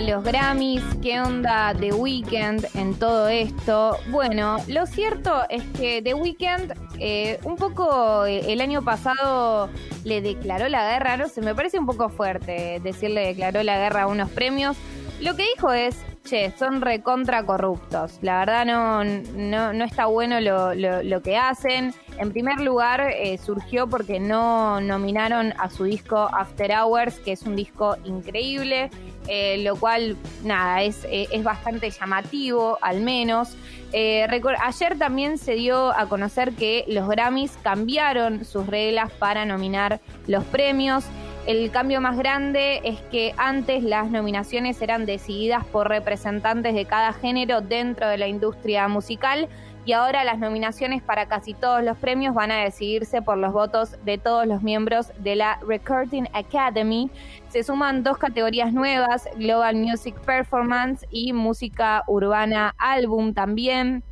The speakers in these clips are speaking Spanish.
los Grammys? ¿Qué onda The Weeknd en todo esto? Bueno, lo cierto es que The Weeknd eh, un poco eh, el año pasado le declaró la guerra, no sé, me parece un poco fuerte decirle declaró la guerra a unos premios. Lo que dijo es, che, son recontra corruptos. La verdad no, no, no está bueno lo, lo, que hacen. En primer lugar, eh, surgió porque no nominaron a su disco After Hours, que es un disco increíble, eh, lo cual, nada, es, eh, es bastante llamativo, al menos. ayer también se dio a conocer que los Grammys cambiaron sus reglas para nominar los premios. El cambio más grande es que antes las nominaciones eran decididas por representantes de cada género dentro de la industria musical y ahora las nominaciones para casi todos los premios van a decidirse por los votos de todos los miembros de la Recording Academy. Se suman dos categorías nuevas, Global Music Performance y Música Urbana Álbum también.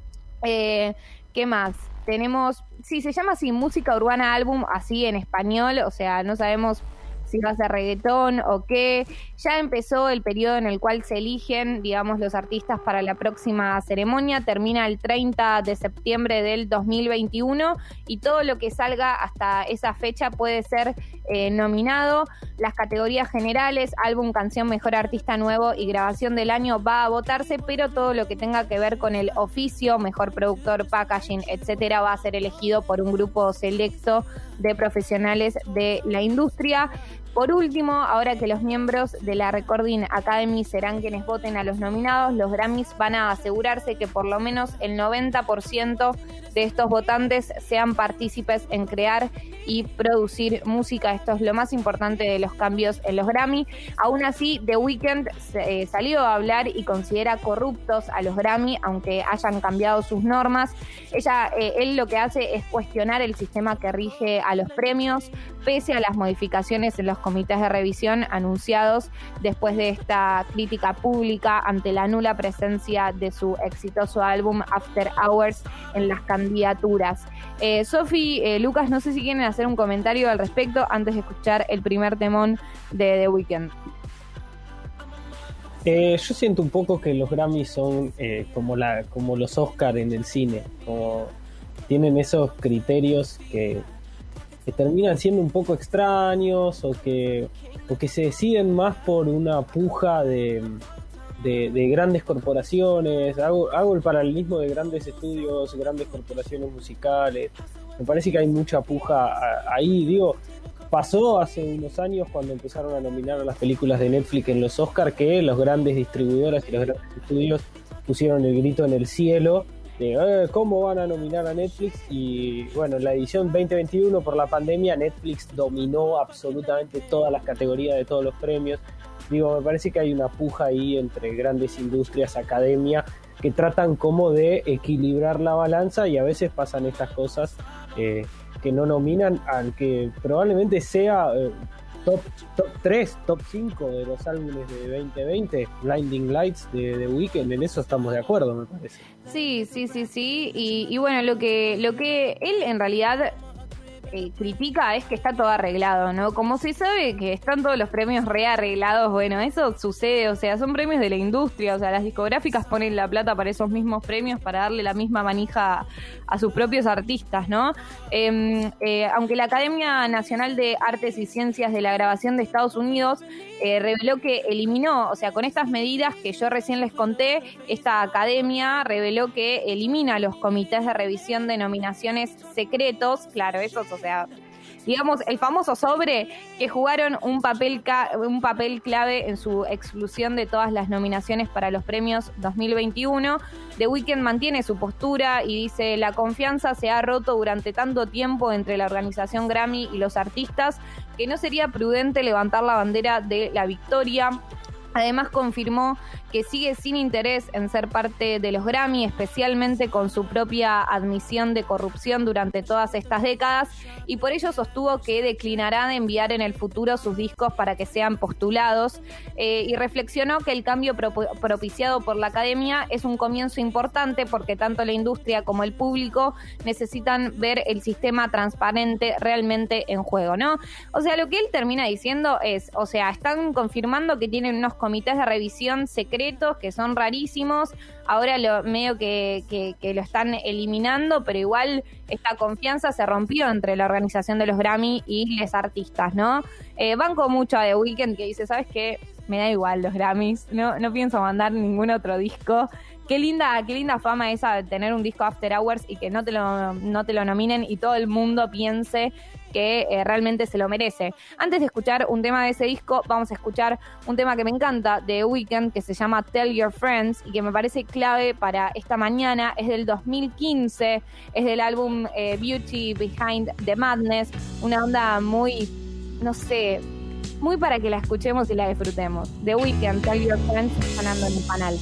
Eh, ¿Qué más? Tenemos, sí, se llama así Música Urbana Álbum, así en español, o sea, no sabemos si va a reggaetón o qué. Ya empezó el periodo en el cual se eligen, digamos, los artistas para la próxima ceremonia. Termina el 30 de septiembre del 2021 y todo lo que salga hasta esa fecha puede ser eh, nominado. Las categorías generales, álbum, canción, mejor artista nuevo y grabación del año va a votarse, pero todo lo que tenga que ver con el oficio, mejor productor, packaging, etcétera, va a ser elegido por un grupo selecto de profesionales de la industria. Por último, ahora que los miembros de la Recording Academy serán quienes voten a los nominados, los Grammys van a asegurarse que por lo menos el 90% de estos votantes sean partícipes en crear y producir música. Esto es lo más importante de los cambios en los Grammy. Aún así, The Weeknd eh, salió a hablar y considera corruptos a los Grammy, aunque hayan cambiado sus normas. Ella, eh, él lo que hace es cuestionar el sistema que rige a los premios, pese a las modificaciones en los comités de revisión anunciados después de esta crítica pública ante la nula presencia de su exitoso álbum After Hours en las candidaturas. Eh, Sofi, eh, Lucas, no sé si quieren hacer un comentario al respecto antes de escuchar el primer temón de The Weeknd. Eh, yo siento un poco que los Grammys son eh, como, la, como los Oscar en el cine, como tienen esos criterios que que terminan siendo un poco extraños o que, o que se deciden más por una puja de, de, grandes corporaciones. Hago, hago el paralelismo de grandes estudios, grandes corporaciones musicales. Me parece que hay mucha puja ahí. Digo, pasó hace unos años cuando empezaron a nominar a las películas de Netflix en los Oscars que los grandes distribuidores y los grandes estudios pusieron el grito en el cielo eh, cómo van a nominar a Netflix y bueno, la edición 2021 por la pandemia Netflix dominó absolutamente todas las categorías de todos los premios. Digo, me parece que hay una puja ahí entre grandes industrias, academia, que tratan como de equilibrar la balanza y a veces pasan estas cosas eh, que no nominan al que probablemente sea eh, top, top 3, top 5 de los álbumes de 2020, Blinding Lights de The Weeknd, en eso estamos de acuerdo, me parece. Sí, sí, sí, sí. Y, y bueno, lo que, lo que él en realidad critica es que está todo arreglado, ¿no? Como se sabe que están todos los premios rearreglados, bueno, eso sucede, o sea, son premios de la industria, o sea, las discográficas ponen la plata para esos mismos premios para darle la misma manija a sus propios artistas, ¿no? Em, eh, aunque la Academia Nacional de Artes y Ciencias de la Grabación de Estados Unidos eh, reveló que eliminó, o sea, con estas medidas que yo recién les conté, esta academia reveló que elimina los comités de revisión de nominaciones secretos, claro, esos o sea, digamos, el famoso sobre que jugaron un papel, un papel clave en su exclusión de todas las nominaciones para los premios 2021. The Weeknd mantiene su postura y dice, la confianza se ha roto durante tanto tiempo entre la organización Grammy y los artistas que no sería prudente levantar la bandera de la victoria. Además confirmó que sigue sin interés en ser parte de los Grammy, especialmente con su propia admisión de corrupción durante todas estas décadas, y por ello sostuvo que declinará de enviar en el futuro sus discos para que sean postulados, eh, y reflexionó que el cambio propiciado por la academia es un comienzo importante porque tanto la industria como el público necesitan ver el sistema transparente realmente en juego, ¿no? O sea, lo que él termina diciendo es, o sea, están confirmando que tienen unos comités de revisión secretos que son rarísimos, ahora lo medio que, lo están eliminando, pero igual esta confianza se rompió entre la organización de los Grammy y los artistas, ¿no? Eh, banco mucho a The Weeknd que dice, ¿sabes qué? Me da igual los Grammys, no, no pienso mandar ningún otro disco. Qué linda, qué linda fama esa de tener un disco After Hours y que no te lo, no te lo nominen y todo el mundo piense que eh, realmente se lo merece. Antes de escuchar un tema de ese disco, vamos a escuchar un tema que me encanta de Weekend que se llama Tell Your Friends y que me parece clave para esta mañana. Es del 2015, es del álbum eh, Beauty Behind the Madness, una onda muy, no sé, muy para que la escuchemos y la disfrutemos. The Weekend, Tell Your Friends, sonando en el canal.